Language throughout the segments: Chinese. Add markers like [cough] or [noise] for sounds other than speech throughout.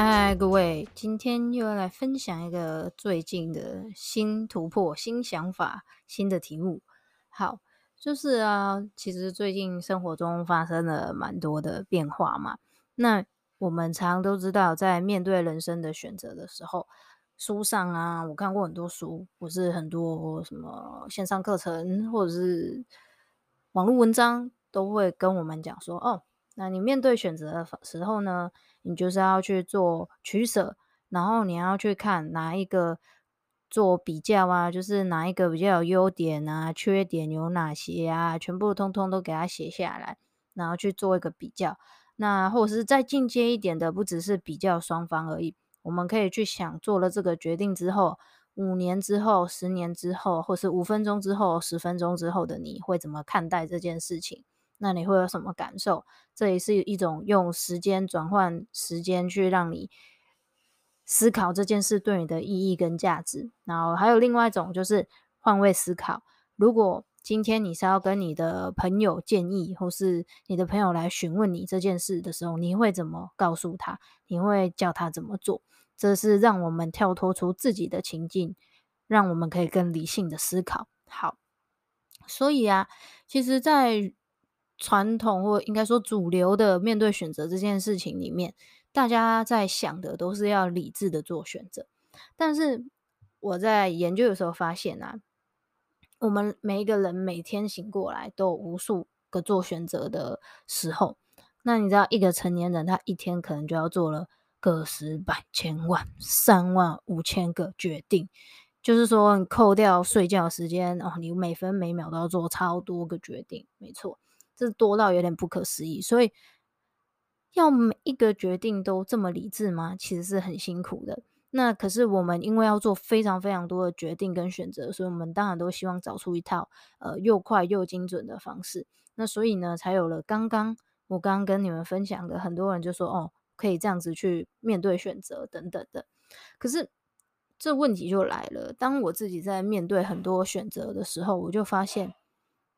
嗨，各位，今天又要来分享一个最近的新突破、新想法、新的题目。好，就是啊，其实最近生活中发生了蛮多的变化嘛。那我们常都知道，在面对人生的选择的时候，书上啊，我看过很多书，或是很多什么线上课程，或者是网络文章，都会跟我们讲说，哦，那你面对选择的时候呢，你就是要去做取舍，然后你要去看哪一个做比较啊，就是哪一个比较有优点啊，缺点有哪些啊，全部通通都给它写下来，然后去做一个比较。那或者是再进阶一点的，不只是比较双方而已。我们可以去想，做了这个决定之后，五年之后、十年之后，或是五分钟之后、十分钟之后的你会怎么看待这件事情？那你会有什么感受？这也是一种用时间转换时间去让你思考这件事对你的意义跟价值。然后还有另外一种就是换位思考，如果今天你是要跟你的朋友建议，或是你的朋友来询问你这件事的时候，你会怎么告诉他？你会叫他怎么做？这是让我们跳脱出自己的情境，让我们可以更理性的思考。好，所以啊，其实，在传统或应该说主流的面对选择这件事情里面，大家在想的都是要理智的做选择。但是我在研究的时候发现啊。我们每一个人每天醒过来都有无数个做选择的时候，那你知道一个成年人他一天可能就要做了个十百千万三万五千个决定，就是说你扣掉睡觉时间哦，你每分每秒都要做超多个决定，没错，这多到有点不可思议。所以要每一个决定都这么理智吗？其实是很辛苦的。那可是我们因为要做非常非常多的决定跟选择，所以我们当然都希望找出一套呃又快又精准的方式。那所以呢，才有了刚刚我刚刚跟你们分享的，很多人就说哦，可以这样子去面对选择等等的。可是这问题就来了，当我自己在面对很多选择的时候，我就发现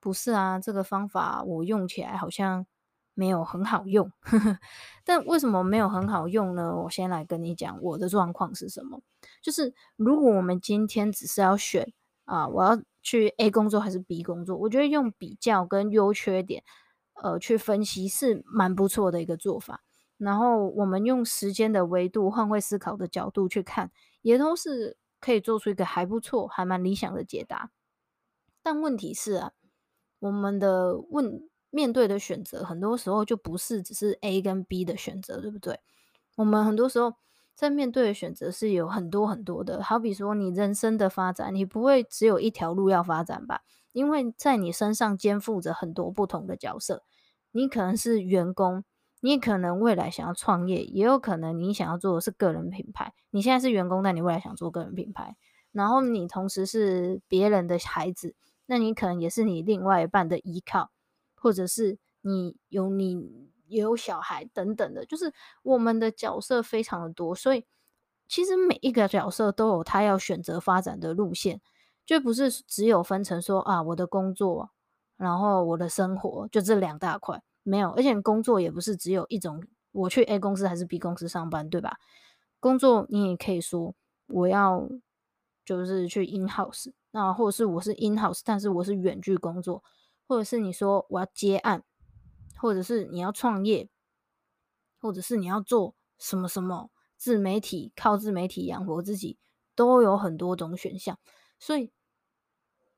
不是啊，这个方法我用起来好像。没有很好用，呵呵，但为什么没有很好用呢？我先来跟你讲我的状况是什么。就是如果我们今天只是要选啊，我要去 A 工作还是 B 工作，我觉得用比较跟优缺点，呃，去分析是蛮不错的一个做法。然后我们用时间的维度、换位思考的角度去看，也都是可以做出一个还不错、还蛮理想的解答。但问题是啊，我们的问。面对的选择，很多时候就不是只是 A 跟 B 的选择，对不对？我们很多时候在面对的选择是有很多很多的，好比说你人生的发展，你不会只有一条路要发展吧？因为在你身上肩负着很多不同的角色，你可能是员工，你可能未来想要创业，也有可能你想要做的是个人品牌。你现在是员工，但你未来想做个人品牌，然后你同时是别人的孩子，那你可能也是你另外一半的依靠。或者是你有你有小孩等等的，就是我们的角色非常的多，所以其实每一个角色都有他要选择发展的路线，就不是只有分成说啊，我的工作，然后我的生活就这两大块，没有，而且工作也不是只有一种，我去 A 公司还是 B 公司上班，对吧？工作你也可以说我要就是去 in house，那或者是我是 in house，但是我是远距工作。或者是你说我要接案，或者是你要创业，或者是你要做什么什么自媒体，靠自媒体养活自己，都有很多种选项。所以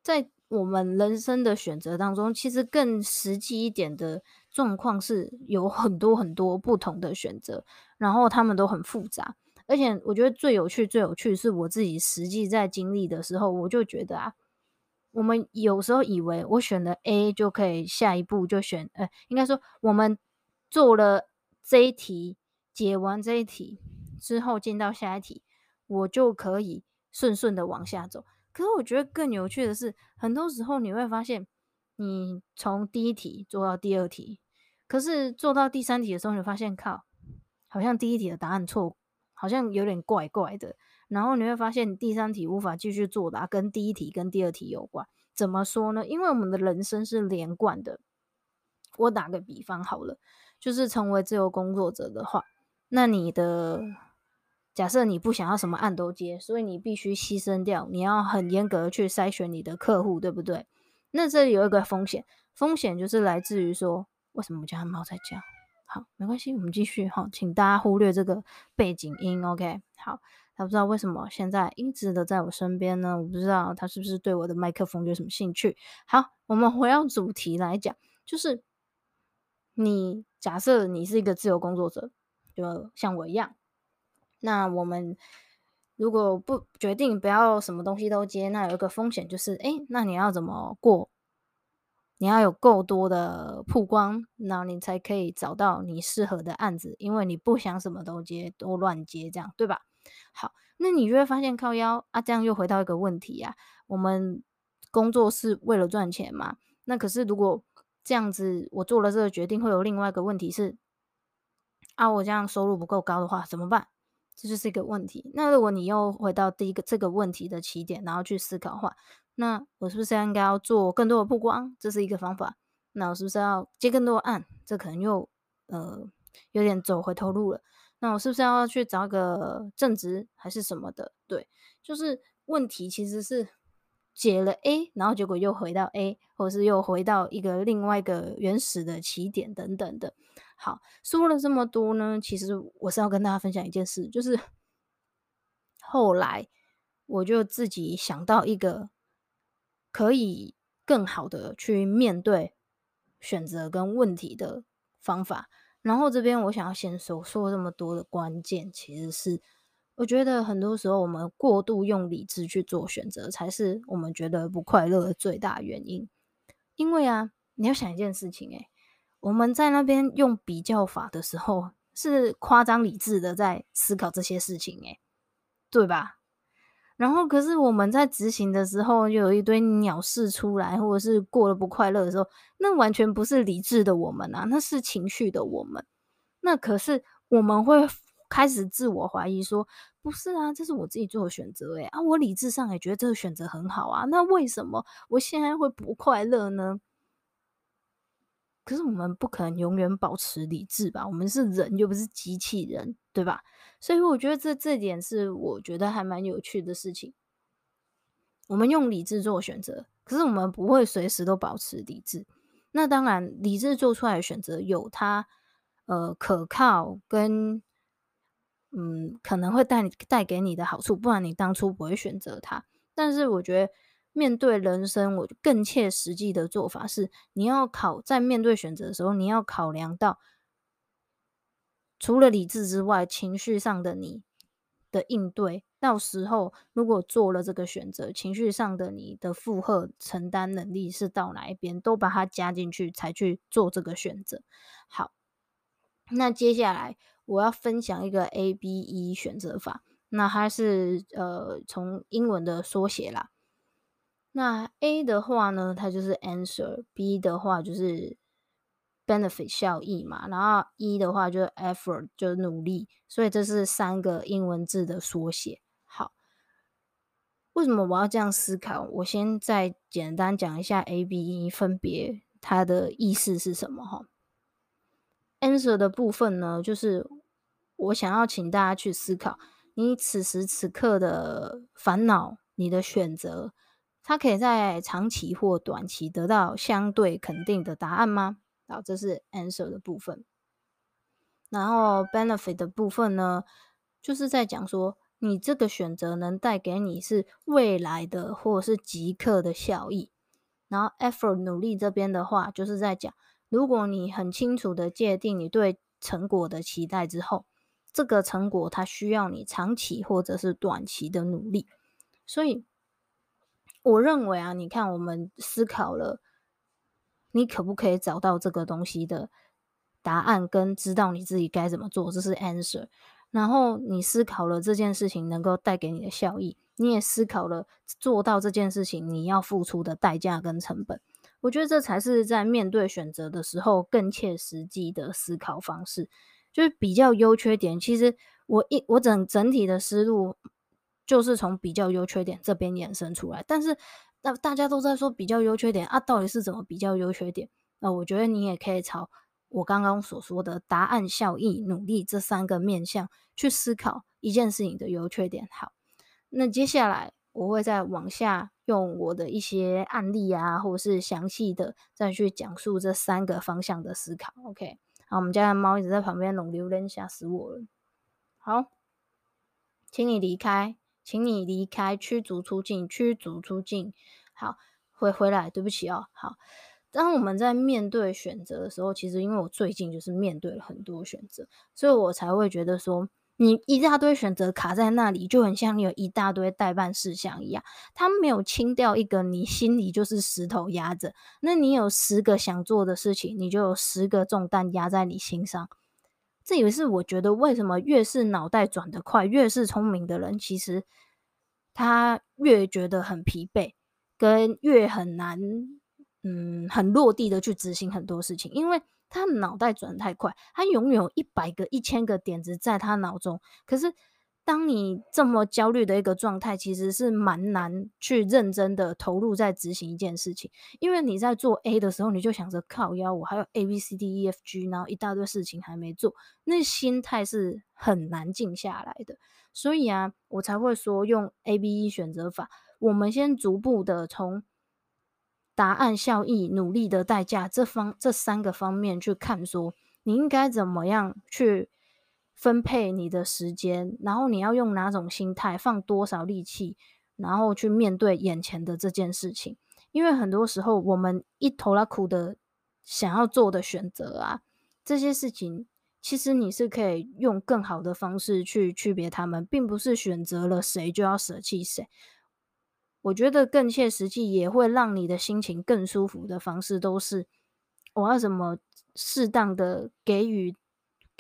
在我们人生的选择当中，其实更实际一点的状况是有很多很多不同的选择，然后他们都很复杂。而且我觉得最有趣、最有趣是我自己实际在经历的时候，我就觉得啊，我们有时候以为我选了 A 就可以下一步就选，呃，应该说我们做了这一题，解完这一题之后进到下一题，我就可以顺顺的往下走。可是我觉得更有趣的是，很多时候你会发现，你从第一题做到第二题，可是做到第三题的时候，你发现靠，好像第一题的答案错，好像有点怪怪的。然后你会发现第三题无法继续作答，跟第一题跟第二题有关。怎么说呢？因为我们的人生是连贯的。我打个比方好了，就是成为自由工作者的话，那你的。假设你不想要什么案都接，所以你必须牺牲掉，你要很严格去筛选你的客户，对不对？那这里有一个风险，风险就是来自于说，为什么我家猫在叫？好，没关系，我们继续哈，请大家忽略这个背景音，OK？好，他不知道为什么现在一直的在我身边呢？我不知道他是不是对我的麦克风有什么兴趣。好，我们回到主题来讲，就是你假设你是一个自由工作者，就像我一样。那我们如果不决定不要什么东西都接，那有一个风险就是，哎，那你要怎么过？你要有够多的曝光，那你才可以找到你适合的案子，因为你不想什么都接，都乱接，这样对吧？好，那你就会发现靠腰啊，这样又回到一个问题啊，我们工作是为了赚钱嘛？那可是如果这样子，我做了这个决定，会有另外一个问题是，啊，我这样收入不够高的话怎么办？这就是一个问题。那如果你又回到第一个这个问题的起点，然后去思考的话，那我是不是应该要做更多的曝光？这是一个方法。那我是不是要接更多的案？这可能又呃有点走回头路了。那我是不是要去找个正职还是什么的？对，就是问题其实是解了 A，然后结果又回到 A，或者是又回到一个另外一个原始的起点等等的。好，说了这么多呢，其实我是要跟大家分享一件事，就是后来我就自己想到一个可以更好的去面对选择跟问题的方法。然后这边我想要先说，说这么多的关键，其实是我觉得很多时候我们过度用理智去做选择，才是我们觉得不快乐的最大原因。因为啊，你要想一件事情，欸，诶。我们在那边用比较法的时候，是夸张理智的在思考这些事情，诶，对吧？然后，可是我们在执行的时候，就有一堆鸟事出来，或者是过得不快乐的时候，那完全不是理智的我们啊，那是情绪的我们。那可是我们会开始自我怀疑，说不是啊，这是我自己做的选择，诶啊，我理智上也觉得这个选择很好啊，那为什么我现在会不快乐呢？可是我们不可能永远保持理智吧？我们是人，又不是机器人，对吧？所以我觉得这这点是我觉得还蛮有趣的事情。我们用理智做选择，可是我们不会随时都保持理智。那当然，理智做出来的选择有它呃可靠跟嗯可能会带带给你的好处，不然你当初不会选择它。但是我觉得。面对人生，我更切实际的做法是，你要考在面对选择的时候，你要考量到除了理智之外，情绪上的你的应对。到时候如果做了这个选择，情绪上的你的负荷承担能力是到哪一边，都把它加进去，才去做这个选择。好，那接下来我要分享一个 ABE 选择法，那它是呃从英文的缩写啦。那 A 的话呢，它就是 answer；B 的话就是 benefit 效益嘛，然后 E 的话就是 effort 就是努力，所以这是三个英文字的缩写。好，为什么我要这样思考？我先再简单讲一下 A、B、E 分别它的意思是什么哈。answer 的部分呢，就是我想要请大家去思考，你此时此刻的烦恼，你的选择。它可以在长期或短期得到相对肯定的答案吗？好，这是 answer 的部分。然后 benefit 的部分呢，就是在讲说，你这个选择能带给你是未来的或者是即刻的效益。然后 effort 努力这边的话，就是在讲，如果你很清楚的界定你对成果的期待之后，这个成果它需要你长期或者是短期的努力。所以我认为啊，你看我们思考了，你可不可以找到这个东西的答案，跟知道你自己该怎么做，这是 answer。然后你思考了这件事情能够带给你的效益。你也思考了做到这件事情你要付出的代价跟成本，我觉得这才是在面对选择的时候更切实际的思考方式。就是比较优缺点，其实我一我整整体的思路就是从比较优缺点这边衍生出来。但是那大家都在说比较优缺点啊，到底是怎么比较优缺点？那我觉得你也可以朝我刚刚所说的答案、效益、努力这三个面向去思考一件事情的优缺点。好。那接下来我会再往下用我的一些案例啊，或者是详细的再去讲述这三个方向的思考。OK，好，我们家的猫一直在旁边弄榴莲，吓死我了。好，请你离开，请你离开，驱逐出境，驱逐出境。好，回回来，对不起哦。好，当我们在面对选择的时候，其实因为我最近就是面对了很多选择，所以我才会觉得说。你一大堆选择卡在那里，就很像你有一大堆待办事项一样，他没有清掉一个，你心里就是石头压着。那你有十个想做的事情，你就有十个重担压在你心上。这也是我觉得为什么越是脑袋转得快、越是聪明的人，其实他越觉得很疲惫，跟越很难，嗯，很落地的去执行很多事情，因为。他脑袋转太快，他拥有一百个、一千个点子在他脑中。可是，当你这么焦虑的一个状态，其实是蛮难去认真的投入在执行一件事情。因为你在做 A 的时候，你就想着靠腰，我还有 A B C D E F G，然后一大堆事情还没做，那心态是很难静下来的。所以啊，我才会说用 A B E 选择法，我们先逐步的从。答案、效益、努力的代价，这方这三个方面去看，说你应该怎么样去分配你的时间，然后你要用哪种心态，放多少力气，然后去面对眼前的这件事情。因为很多时候，我们一头拉苦的想要做的选择啊，这些事情其实你是可以用更好的方式去区别他们，并不是选择了谁就要舍弃谁。我觉得更切实际，也会让你的心情更舒服的方式，都是我要怎么适当的给予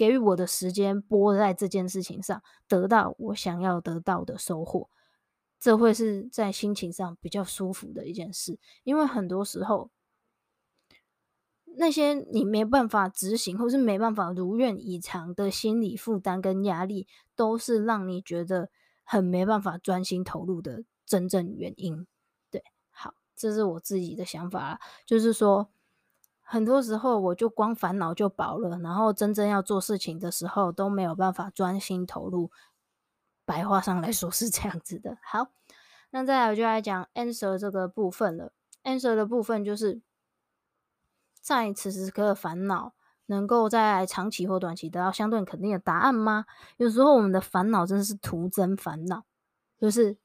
给予我的时间，拨在这件事情上，得到我想要得到的收获，这会是在心情上比较舒服的一件事。因为很多时候，那些你没办法执行，或是没办法如愿以偿的心理负担跟压力，都是让你觉得很没办法专心投入的。真正原因，对，好，这是我自己的想法啦，就是说，很多时候我就光烦恼就饱了，然后真正要做事情的时候都没有办法专心投入。白话上来说是这样子的。好，那再来我就来讲 answer 这个部分了。answer 的部分就是在此时此刻的烦恼，能够在长期或短期得到相对肯定的答案吗？有时候我们的烦恼真的是徒增烦恼，就是。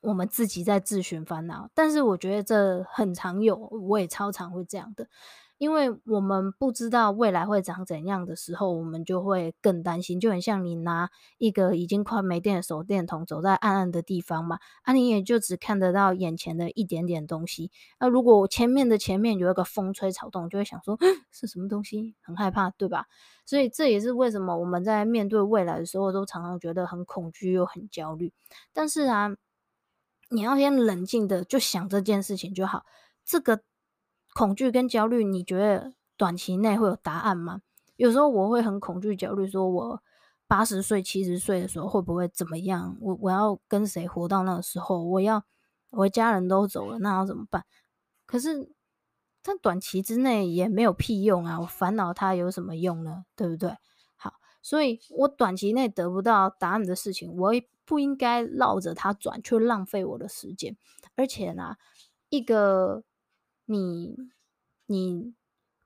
我们自己在自寻烦恼，但是我觉得这很常有，我也超常会这样的，因为我们不知道未来会长怎样的时候，我们就会更担心，就很像你拿一个已经快没电的手电筒走在暗暗的地方嘛，啊，你也就只看得到眼前的一点点东西，那、如果前面的前面有一个风吹草动，就会想说是什么东西，很害怕，对吧？所以这也是为什么我们在面对未来的时候，都常常觉得很恐惧又很焦虑，但是啊。你要先冷静的就想这件事情就好。这个恐惧跟焦虑，你觉得短期内会有答案吗？有时候我会很恐惧、焦虑，说我八十岁、七十岁的时候会不会怎么样？我我要跟谁活到那个时候？我要我家人都走了，那要怎么办？可是在短期之内也没有屁用啊！我烦恼它有什么用呢？对不对？好，所以我短期内得不到答案的事情，我。不应该绕着它转，去浪费我的时间。而且呢，一个你你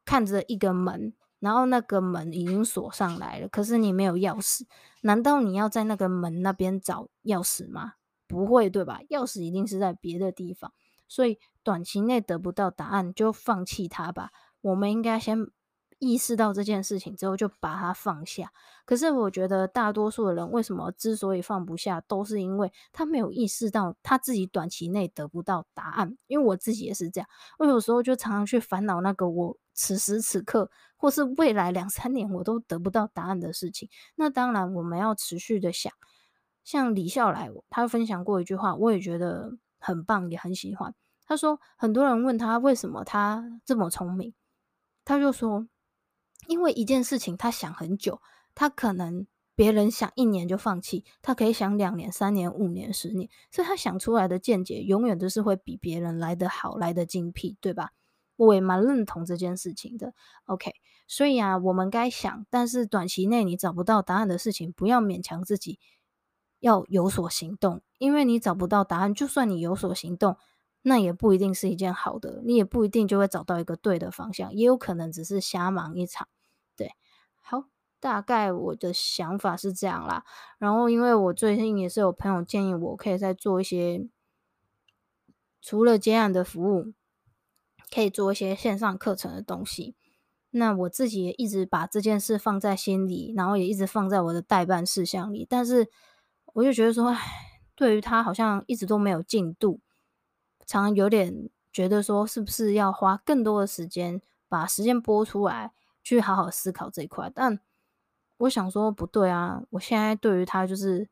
看着一个门，然后那个门已经锁上来了，可是你没有钥匙，难道你要在那个门那边找钥匙吗？不会，对吧？钥匙一定是在别的地方，所以短期内得不到答案就放弃它吧。我们应该先。意识到这件事情之后，就把它放下。可是我觉得大多数的人为什么之所以放不下，都是因为他没有意识到他自己短期内得不到答案。因为我自己也是这样，我有时候就常常去烦恼那个我此时此刻或是未来两三年我都得不到答案的事情。那当然我们要持续的想。像李笑来，他分享过一句话，我也觉得很棒，也很喜欢。他说，很多人问他为什么他这么聪明，他就说。因为一件事情，他想很久，他可能别人想一年就放弃，他可以想两年、三年、五年、十年，所以他想出来的见解永远都是会比别人来得好、来得精辟，对吧？我也蛮认同这件事情的。OK，所以啊，我们该想，但是短期内你找不到答案的事情，不要勉强自己要有所行动，因为你找不到答案，就算你有所行动。那也不一定是一件好的，你也不一定就会找到一个对的方向，也有可能只是瞎忙一场。对，好，大概我的想法是这样啦。然后，因为我最近也是有朋友建议我可以再做一些，除了接案的服务，可以做一些线上课程的东西。那我自己也一直把这件事放在心里，然后也一直放在我的待办事项里。但是，我就觉得说，唉，对于他好像一直都没有进度。常有点觉得说，是不是要花更多的时间，把时间拨出来，去好好思考这一块？但我想说，不对啊！我现在对于他就是，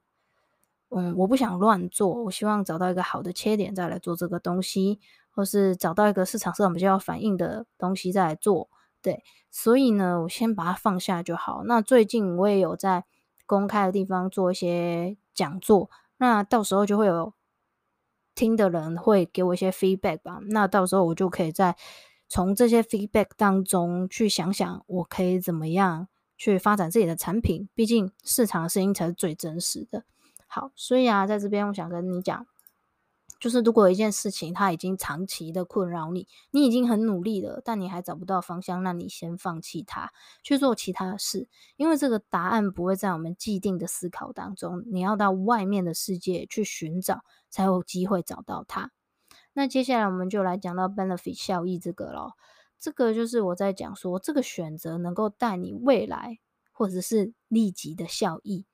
嗯，我不想乱做，我希望找到一个好的切点再来做这个东西，或是找到一个市场上比较反应的东西再来做。对，所以呢，我先把它放下就好。那最近我也有在公开的地方做一些讲座，那到时候就会有。听的人会给我一些 feedback 吧，那到时候我就可以在从这些 feedback 当中去想想，我可以怎么样去发展自己的产品。毕竟市场的声音才是最真实的。好，所以啊，在这边我想跟你讲。就是如果一件事情它已经长期的困扰你，你已经很努力了，但你还找不到方向，那你先放弃它，去做其他事，因为这个答案不会在我们既定的思考当中，你要到外面的世界去寻找，才有机会找到它。那接下来我们就来讲到 benefit 效益这个咯，这个就是我在讲说，这个选择能够带你未来或者是立即的效益。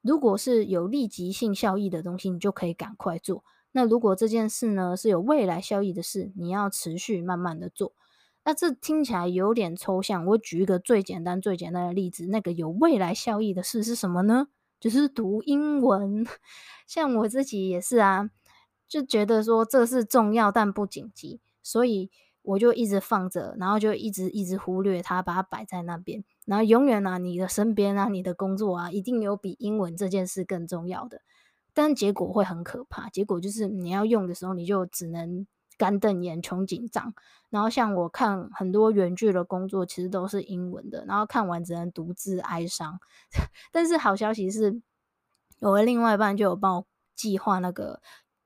如果是有立即性效益的东西，你就可以赶快做。那如果这件事呢是有未来效益的事，你要持续慢慢的做。那这听起来有点抽象，我举一个最简单最简单的例子，那个有未来效益的事是什么呢？就是读英文。[laughs] 像我自己也是啊，就觉得说这是重要但不紧急，所以我就一直放着，然后就一直一直忽略它，把它摆在那边。然后永远啊，你的身边啊，你的工作啊，一定有比英文这件事更重要的。但结果会很可怕，结果就是你要用的时候，你就只能干瞪眼、穷紧张。然后像我看很多原剧的工作，其实都是英文的，然后看完只能独自哀伤。[laughs] 但是好消息是，我的另外一半就有帮我计划那个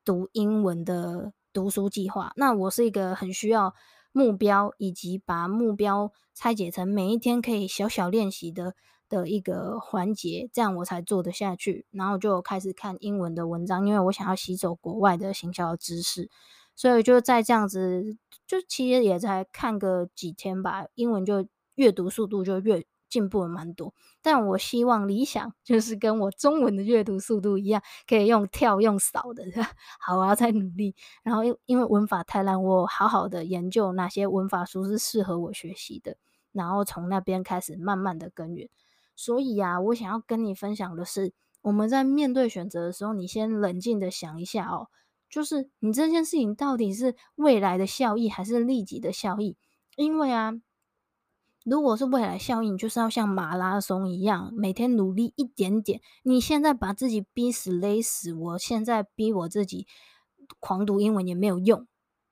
读英文的读书计划。那我是一个很需要目标，以及把目标拆解成每一天可以小小练习的。的一个环节，这样我才做得下去。然后就开始看英文的文章，因为我想要吸收国外的行销知识，所以就在这样子，就其实也才看个几天吧，英文就阅读速度就越进步了蛮多。但我希望理想就是跟我中文的阅读速度一样，可以用跳用扫的。[laughs] 好，我要再努力。然后因因为文法太烂，我好好的研究哪些文法书是适合我学习的，然后从那边开始慢慢的耕耘。所以啊，我想要跟你分享的是，我们在面对选择的时候，你先冷静的想一下哦，就是你这件事情到底是未来的效益还是立即的效益？因为啊，如果是未来效益，你就是要像马拉松一样，每天努力一点点。你现在把自己逼死勒死，我现在逼我自己狂读英文也没有用，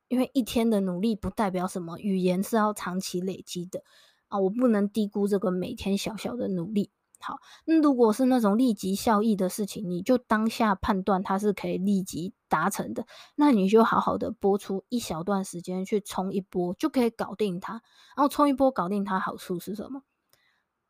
因为一天的努力不代表什么，语言是要长期累积的。啊，我不能低估这个每天小小的努力。好，那如果是那种立即效益的事情，你就当下判断它是可以立即达成的，那你就好好的拨出一小段时间去冲一波，就可以搞定它。然后冲一波搞定它，好处是什么？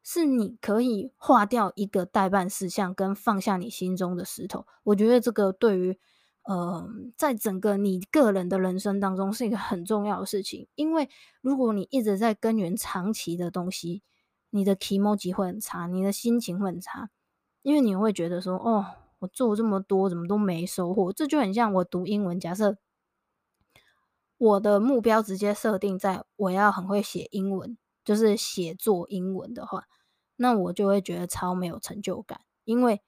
是你可以划掉一个待办事项，跟放下你心中的石头。我觉得这个对于呃，在整个你个人的人生当中是一个很重要的事情，因为如果你一直在根源长期的东西。你的気持ち会很差，你的心情会很差，因为你会觉得说，哦，我做这么多，怎么都没收获。这就很像我读英文，假设我的目标直接设定在我要很会写英文，就是写作英文的话，那我就会觉得超没有成就感，因为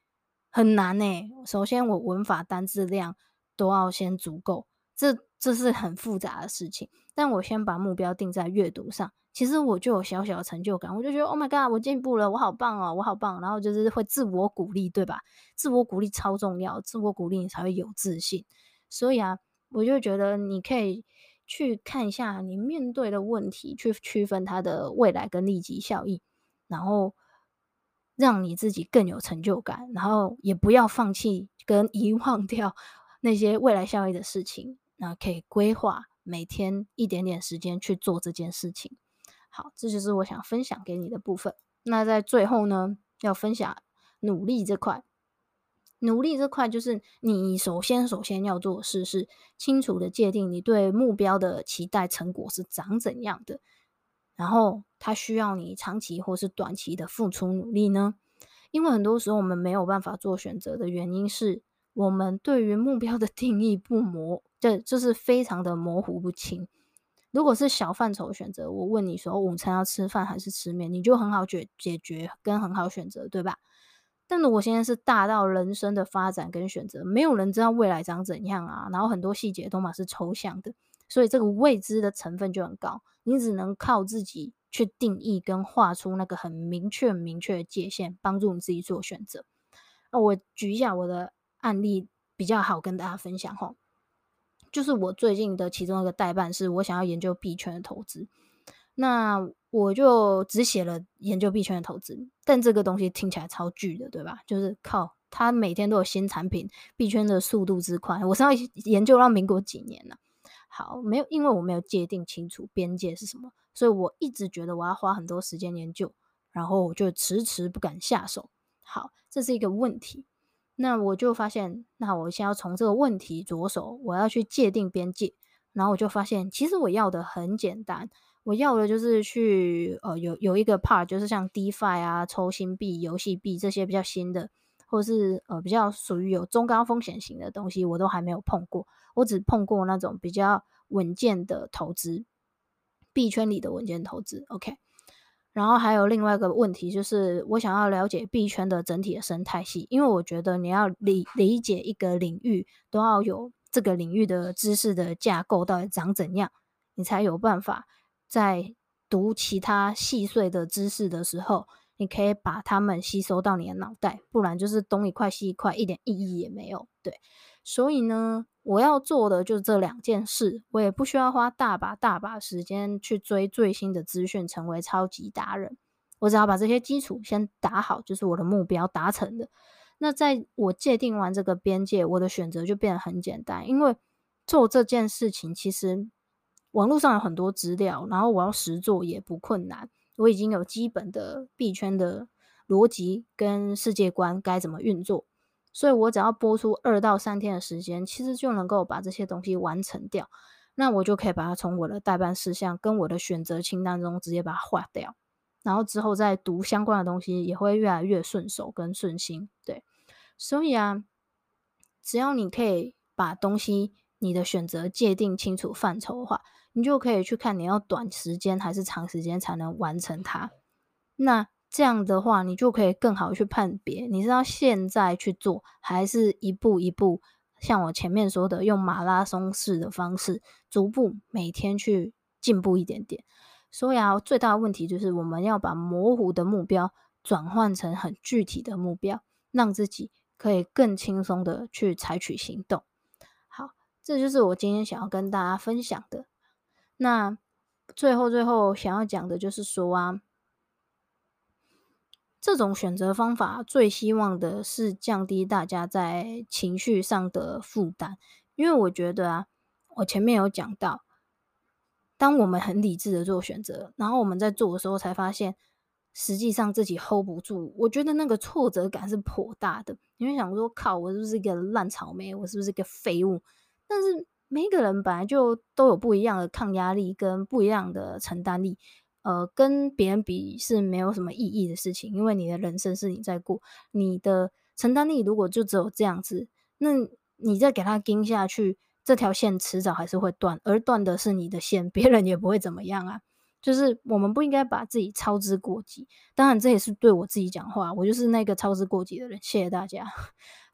很难呢。首先，我文法单字量都要先足够，这这是很复杂的事情。但我先把目标定在阅读上。其实我就有小小的成就感，我就觉得 Oh my God，我进步了，我好棒哦，我好棒。然后就是会自我鼓励，对吧？自我鼓励超重要，自我鼓励你才会有自信。所以啊，我就觉得你可以去看一下你面对的问题，去区分它的未来跟立即效益，然后让你自己更有成就感，然后也不要放弃跟 [laughs] 遗忘掉那些未来效益的事情。那可以规划每天一点点时间去做这件事情。好，这就是我想分享给你的部分。那在最后呢，要分享努力这块。努力这块就是你首先首先要做的事是清楚的界定你对目标的期待成果是长怎样的，然后它需要你长期或是短期的付出努力呢？因为很多时候我们没有办法做选择的原因是我们对于目标的定义不模，这就是非常的模糊不清。如果是小范畴选择，我问你说午餐要吃饭还是吃面，你就很好解解决跟很好选择，对吧？但如果现在是大到人生的发展跟选择，没有人知道未来长怎样啊，然后很多细节都嘛是抽象的，所以这个未知的成分就很高，你只能靠自己去定义跟画出那个很明确明确的界限，帮助你自己做选择。那我举一下我的案例比较好跟大家分享哈。就是我最近的其中一个待办，是我想要研究币圈的投资，那我就只写了研究币圈的投资，但这个东西听起来超巨的，对吧？就是靠他每天都有新产品，币圈的速度之快，我是要研究到民国几年了？好，没有，因为我没有界定清楚边界是什么，所以我一直觉得我要花很多时间研究，然后我就迟迟不敢下手。好，这是一个问题。那我就发现，那我先要从这个问题着手，我要去界定边界。然后我就发现，其实我要的很简单，我要的就是去呃有有一个 part，就是像 DeFi 啊、抽新币、游戏币这些比较新的，或是呃比较属于有中高风险型的东西，我都还没有碰过。我只碰过那种比较稳健的投资，币圈里的稳健投资。OK。然后还有另外一个问题，就是我想要了解币圈的整体的生态系，因为我觉得你要理理解一个领域，都要有这个领域的知识的架构到底长怎样，你才有办法在读其他细碎的知识的时候，你可以把它们吸收到你的脑袋，不然就是东一块西一块，一点意义也没有。对，所以呢。我要做的就是这两件事，我也不需要花大把大把时间去追最新的资讯，成为超级达人。我只要把这些基础先打好，就是我的目标达成的。那在我界定完这个边界，我的选择就变得很简单，因为做这件事情其实网络上有很多资料，然后我要实做也不困难。我已经有基本的币圈的逻辑跟世界观该怎么运作。所以我只要播出二到三天的时间，其实就能够把这些东西完成掉。那我就可以把它从我的待办事项跟我的选择清单中直接把它划掉。然后之后再读相关的东西，也会越来越顺手跟顺心。对，所以啊，只要你可以把东西你的选择界定清楚范畴的话，你就可以去看你要短时间还是长时间才能完成它。那。这样的话，你就可以更好去判别，你是要现在去做，还是一步一步，像我前面说的，用马拉松式的方式，逐步每天去进步一点点。所以啊，最大的问题就是我们要把模糊的目标转换成很具体的目标，让自己可以更轻松的去采取行动。这就是我今天想要跟大家分享的。那最后最后想要讲的就是说啊。这种选择方法最希望的是降低大家在情绪上的负担，因为我觉得啊，我前面有讲到，当我们很理智的做选择，然后我们在做的时候才发现，实际上自己 hold 不住，我觉得那个挫折感是颇大的。你会想说，靠，我是不是一个烂草莓？我是不是一个废物？但是每个人本来就都有不一样的抗压力跟不一样的承担力。呃，跟别人比是没有什么意义的事情，因为你的人生是你在过，你的承担力如果就只有这样子，那你再给他盯下去，这条线迟早还是会断，而断的是你的线，别人也不会怎么样啊。就是我们不应该把自己操之过急，当然这也是对我自己讲话，我就是那个操之过急的人。谢谢大家。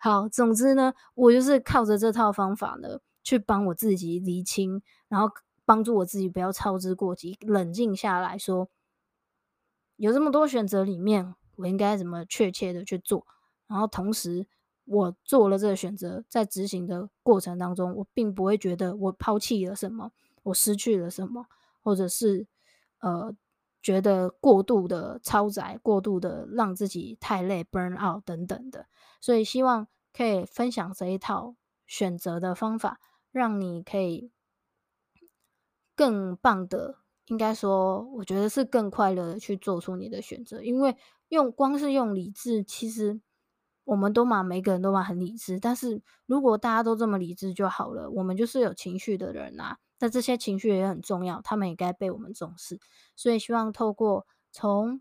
好，总之呢，我就是靠着这套方法呢，去帮我自己厘清，然后。帮助我自己不要操之过急，冷静下来说，有这么多选择里面，我应该怎么确切的去做？然后同时，我做了这个选择，在执行的过程当中，我并不会觉得我抛弃了什么，我失去了什么，或者是呃觉得过度的超载，过度的让自己太累，burn out 等等的。所以希望可以分享这一套选择的方法，让你可以。更棒的，应该说，我觉得是更快乐的去做出你的选择。因为用光是用理智，其实我们都嘛，每个人都嘛很理智。但是如果大家都这么理智就好了，我们就是有情绪的人啊。那这些情绪也很重要，他们也该被我们重视。所以希望透过从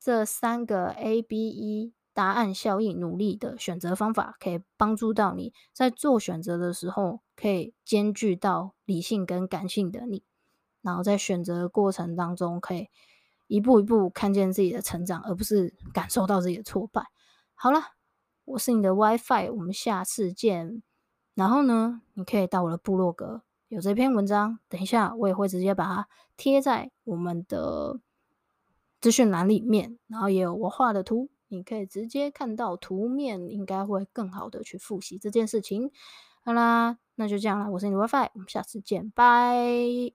这三个 A、B、E 答案效应努力的选择方法，可以帮助到你在做选择的时候，可以兼具到理性跟感性的你。然后在选择过程当中，可以一步一步看见自己的成长，而不是感受到自己的挫败。好了，我是你的 WiFi，我们下次见。然后呢，你可以到我的部落格，有这篇文章，等一下我也会直接把它贴在我们的资讯栏里面。然后也有我画的图，你可以直接看到图面，应该会更好的去复习这件事情。好啦，那就这样啦，我是你的 WiFi，我们下次见，拜。